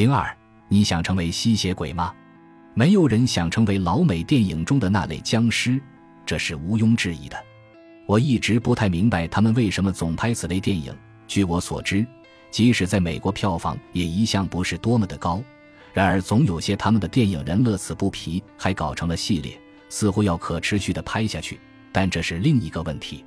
零二，你想成为吸血鬼吗？没有人想成为老美电影中的那类僵尸，这是毋庸置疑的。我一直不太明白他们为什么总拍此类电影。据我所知，即使在美国票房也一向不是多么的高。然而，总有些他们的电影人乐此不疲，还搞成了系列，似乎要可持续的拍下去。但这是另一个问题。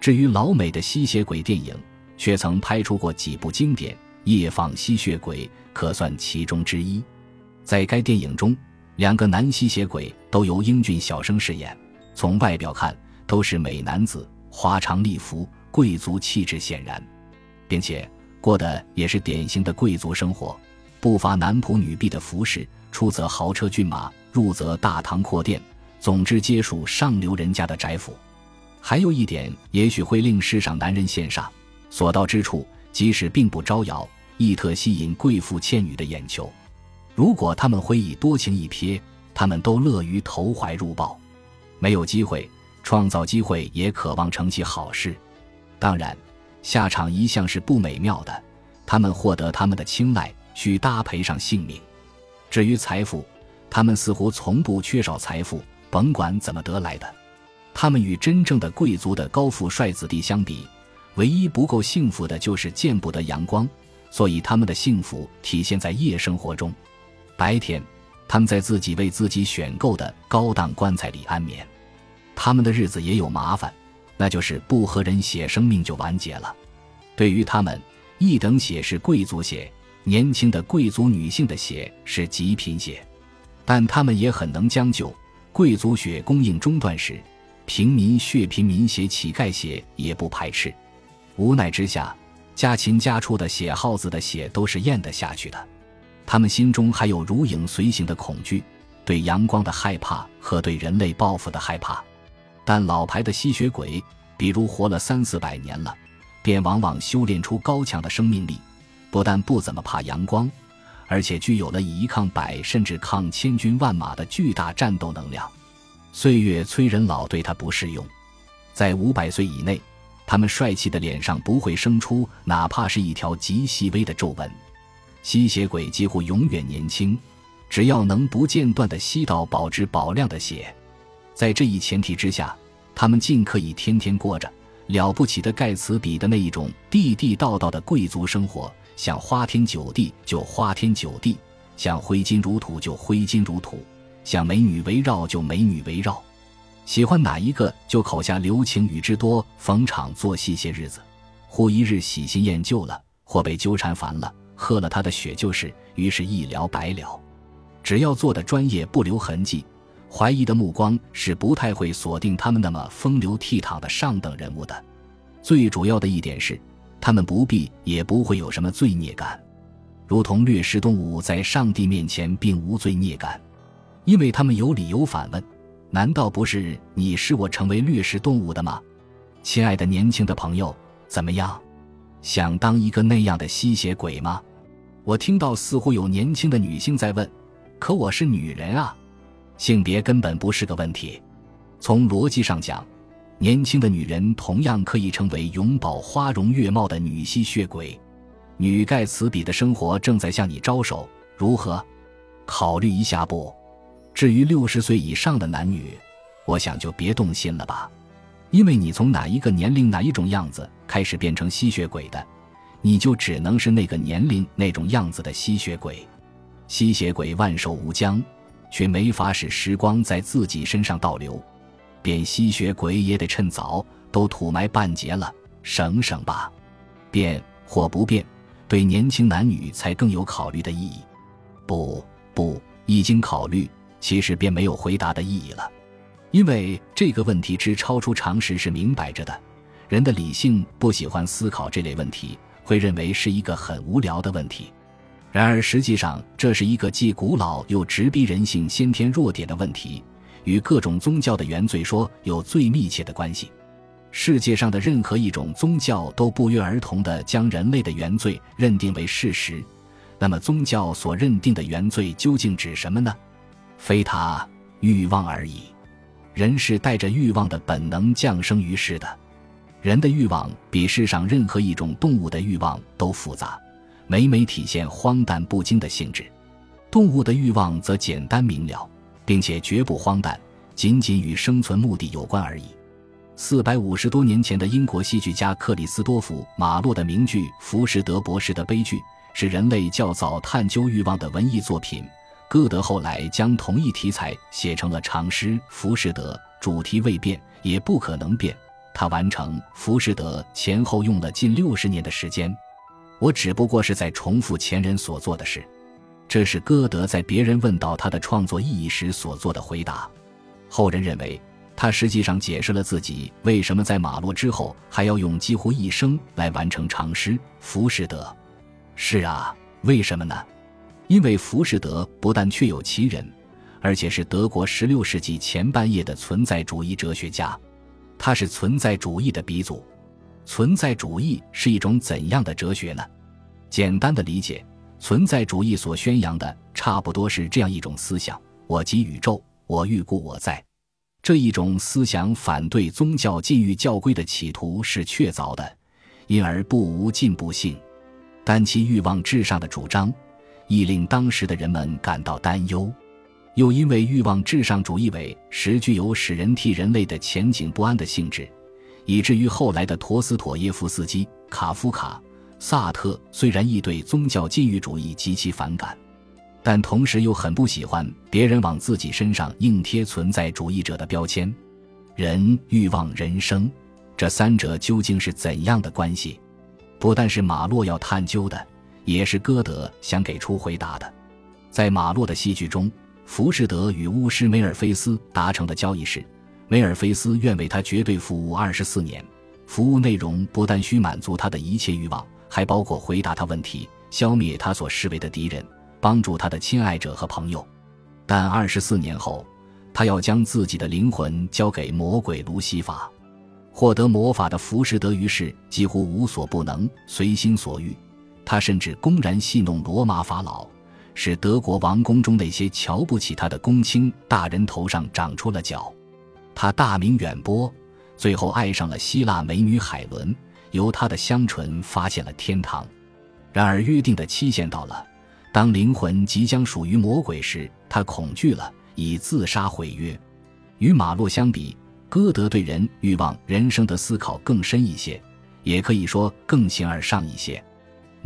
至于老美的吸血鬼电影，却曾拍出过几部经典，《夜访吸血鬼》可算其中之一。在该电影中，两个男吸血鬼都由英俊小生饰演，从外表看都是美男子，华裳丽服，贵族气质显然，并且过的也是典型的贵族生活。不乏男仆女婢的服饰，出则豪车骏马，入则大堂阔殿，总之皆属上流人家的宅府。还有一点，也许会令世上男人羡煞，所到之处，即使并不招摇，亦特吸引贵妇倩女的眼球。如果他们会以多情一瞥，他们都乐于投怀入抱。没有机会，创造机会，也渴望成其好事。当然，下场一向是不美妙的。他们获得他们的青睐。需搭配上性命。至于财富，他们似乎从不缺少财富，甭管怎么得来的。他们与真正的贵族的高富帅子弟相比，唯一不够幸福的就是见不得阳光。所以他们的幸福体现在夜生活中。白天，他们在自己为自己选购的高档棺材里安眠。他们的日子也有麻烦，那就是不和人血，生命就完结了。对于他们，一等血是贵族血。年轻的贵族女性的血是极品血，但他们也很能将就。贵族血供应中断时，平民血、平民血、乞丐血也不排斥。无奈之下，家禽家畜的血耗子的血都是咽得下去的。他们心中还有如影随形的恐惧，对阳光的害怕和对人类报复的害怕。但老牌的吸血鬼，比如活了三四百年了，便往往修炼出高强的生命力。不但不怎么怕阳光，而且具有了以一抗百甚至抗千军万马的巨大战斗能量。岁月催人老，对他不适用。在五百岁以内，他们帅气的脸上不会生出哪怕是一条极细微的皱纹。吸血鬼几乎永远年轻，只要能不间断地吸到保质保量的血。在这一前提之下，他们尽可以天天过着了不起的盖茨比的那一种地地道道的贵族生活。想花天酒地就花天酒地，想挥金如土就挥金如土，想美女围绕就美女围绕，喜欢哪一个就口下留情与之多，逢场作戏些日子。忽一日喜新厌旧了，或被纠缠烦了，喝了他的血就是，于是一了百了。只要做的专业不留痕迹，怀疑的目光是不太会锁定他们那么风流倜傥的上等人物的。最主要的一点是。他们不必也不会有什么罪孽感，如同掠食动物在上帝面前并无罪孽感，因为他们有理由反问：难道不是你使我成为掠食动物的吗？亲爱的年轻的朋友，怎么样？想当一个那样的吸血鬼吗？我听到似乎有年轻的女性在问，可我是女人啊，性别根本不是个问题。从逻辑上讲。年轻的女人同样可以成为永葆花容月貌的女吸血鬼，女盖茨比的生活正在向你招手，如何？考虑一下不？至于六十岁以上的男女，我想就别动心了吧，因为你从哪一个年龄哪一种样子开始变成吸血鬼的，你就只能是那个年龄那种样子的吸血鬼。吸血鬼万寿无疆，却没法使时光在自己身上倒流。变吸血鬼也得趁早，都土埋半截了，省省吧。变或不变，对年轻男女才更有考虑的意义。不不，一经考虑，其实便没有回答的意义了，因为这个问题之超出常识是明摆着的。人的理性不喜欢思考这类问题，会认为是一个很无聊的问题。然而实际上，这是一个既古老又直逼人性先天弱点的问题。与各种宗教的原罪说有最密切的关系。世界上的任何一种宗教都不约而同地将人类的原罪认定为事实。那么，宗教所认定的原罪究竟指什么呢？非他欲望而已。人是带着欲望的本能降生于世的。人的欲望比世上任何一种动物的欲望都复杂，每每体现荒诞不经的性质；动物的欲望则简单明了，并且绝不荒诞，仅仅与生存目的有关而已。四百五十多年前的英国戏剧家克里斯多夫·马洛的名剧《浮士德博士的悲剧》是人类较早探究欲望的文艺作品。歌德后来将同一题材写成了长诗《浮士德》，主题未变，也不可能变。他完成《浮士德》前后用了近六十年的时间。我只不过是在重复前人所做的事。这是歌德在别人问到他的创作意义时所做的回答。后人认为。他实际上解释了自己为什么在马洛之后还要用几乎一生来完成长诗《浮士德》。是啊，为什么呢？因为浮士德不但确有其人，而且是德国16世纪前半叶的存在主义哲学家。他是存在主义的鼻祖。存在主义是一种怎样的哲学呢？简单的理解，存在主义所宣扬的差不多是这样一种思想：我即宇宙，我欲故我在。这一种思想反对宗教禁欲教规的企图是确凿的，因而不无进步性，但其欲望至上的主张亦令当时的人们感到担忧。又因为欲望至上主义为实具有使人替人类的前景不安的性质，以至于后来的陀思妥耶夫斯基、卡夫卡、萨特虽然亦对宗教禁欲主义极其反感。但同时又很不喜欢别人往自己身上硬贴存在主义者的标签。人欲望、人生，这三者究竟是怎样的关系？不但是马洛要探究的，也是歌德想给出回答的。在马洛的戏剧中，浮士德与巫师梅尔菲斯达成的交易是：梅尔菲斯愿为他绝对服务二十四年，服务内容不但需满足他的一切欲望，还包括回答他问题，消灭他所视为的敌人。帮助他的亲爱者和朋友，但二十四年后，他要将自己的灵魂交给魔鬼卢西法。获得魔法的浮士德于是几乎无所不能，随心所欲。他甚至公然戏弄罗马法老，使德国王宫中那些瞧不起他的公卿大人头上长出了角。他大名远播，最后爱上了希腊美女海伦，由他的香唇发现了天堂。然而约定的期限到了。当灵魂即将属于魔鬼时，他恐惧了，以自杀毁约。与马洛相比，歌德对人欲望、人生的思考更深一些，也可以说更形而上一些。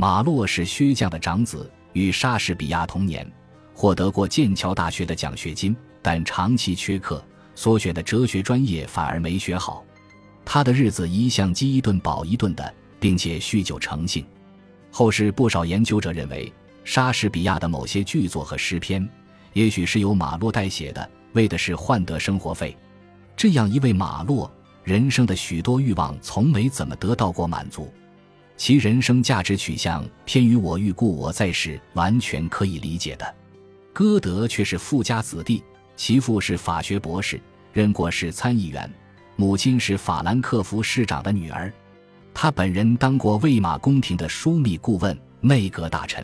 马洛是薛匠的长子，与莎士比亚同年，获得过剑桥大学的奖学金，但长期缺课，所选的哲学专业反而没学好。他的日子一向饥一顿饱一顿的，并且酗酒成性。后世不少研究者认为。莎士比亚的某些剧作和诗篇，也许是由马洛代写的，为的是换得生活费。这样一位马洛，人生的许多欲望从没怎么得到过满足，其人生价值取向偏于“我欲故我在”是完全可以理解的。歌德却是富家子弟，其父是法学博士，任过市参议员，母亲是法兰克福市长的女儿，他本人当过魏玛宫廷的枢密顾问、内阁大臣。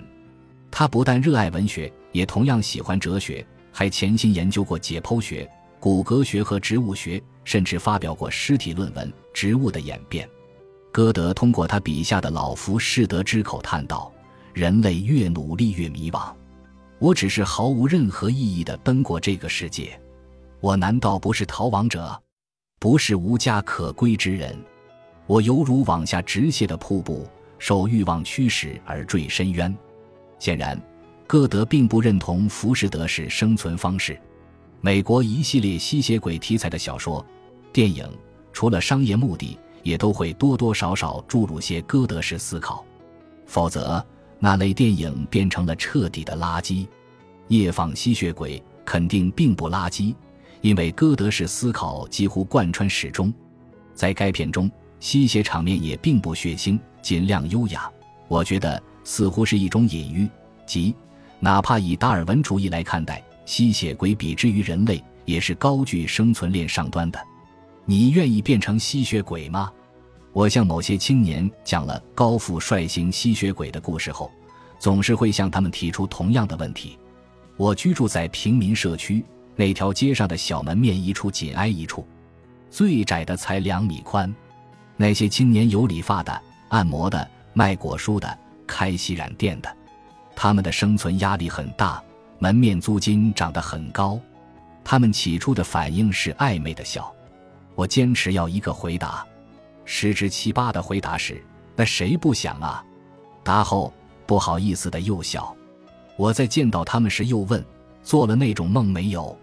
他不但热爱文学，也同样喜欢哲学，还潜心研究过解剖学、骨骼学和植物学，甚至发表过尸体论文《植物的演变》。歌德通过他笔下的老福士德之口叹道：“人类越努力越迷惘，我只是毫无任何意义的奔过这个世界。我难道不是逃亡者？不是无家可归之人？我犹如往下直泻的瀑布，受欲望驱使而坠深渊。”显然，歌德并不认同浮士德是生存方式。美国一系列吸血鬼题材的小说、电影，除了商业目的，也都会多多少少注入些歌德式思考，否则那类电影变成了彻底的垃圾。夜访吸血鬼肯定并不垃圾，因为歌德式思考几乎贯穿始终。在该片中，吸血场面也并不血腥，尽量优雅。我觉得。似乎是一种隐喻，即哪怕以达尔文主义来看待，吸血鬼比之于人类也是高居生存链上端的。你愿意变成吸血鬼吗？我向某些青年讲了高富帅型吸血鬼的故事后，总是会向他们提出同样的问题。我居住在平民社区，那条街上的小门面一处紧挨一处，最窄的才两米宽。那些青年有理发的、按摩的、卖果蔬的。开洗染店的，他们的生存压力很大，门面租金涨得很高。他们起初的反应是暧昧的笑，我坚持要一个回答。十之七八的回答是：“那谁不想啊？”答后不好意思的又笑。我在见到他们时又问：“做了那种梦没有？”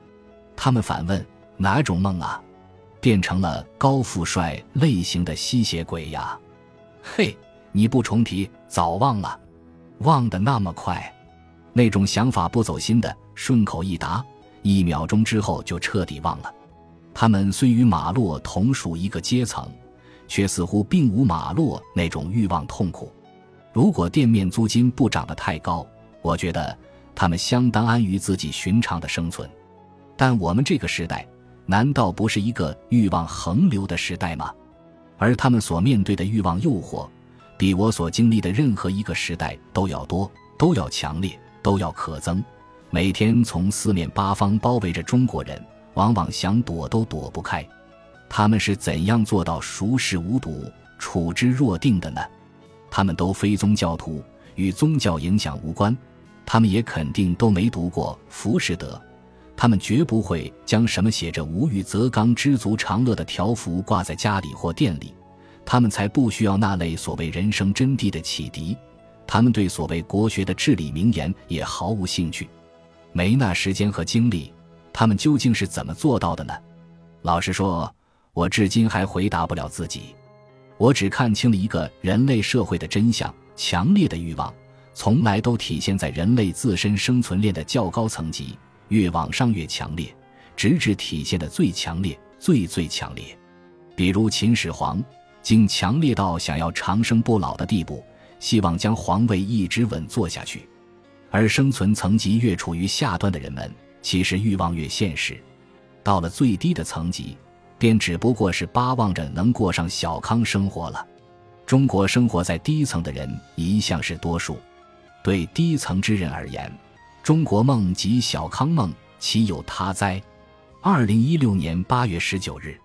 他们反问：“哪种梦啊？”变成了高富帅类型的吸血鬼呀！嘿，你不重提早忘了，忘得那么快，那种想法不走心的，顺口一答，一秒钟之后就彻底忘了。他们虽与马洛同属一个阶层。却似乎并无马洛那种欲望痛苦。如果店面租金不涨得太高，我觉得他们相当安于自己寻常的生存。但我们这个时代，难道不是一个欲望横流的时代吗？而他们所面对的欲望诱惑，比我所经历的任何一个时代都要多，都要强烈，都要可憎。每天从四面八方包围着中国人，往往想躲都躲不开。他们是怎样做到熟视无睹、处之若定的呢？他们都非宗教徒，与宗教影响无关。他们也肯定都没读过《浮士德》，他们绝不会将什么写着“无欲则刚，知足常乐”的条幅挂在家里或店里。他们才不需要那类所谓人生真谛的启迪。他们对所谓国学的至理名言也毫无兴趣，没那时间和精力。他们究竟是怎么做到的呢？老实说。我至今还回答不了自己，我只看清了一个人类社会的真相：强烈的欲望从来都体现在人类自身生存链的较高层级，越往上越强烈，直至体现的最强烈、最最强烈。比如秦始皇，竟强烈到想要长生不老的地步，希望将皇位一直稳坐下去。而生存层级越处于下端的人们，其实欲望越现实，到了最低的层级。便只不过是巴望着能过上小康生活了。中国生活在低层的人一向是多数，对低层之人而言，中国梦及小康梦，岂有他哉？二零一六年八月十九日。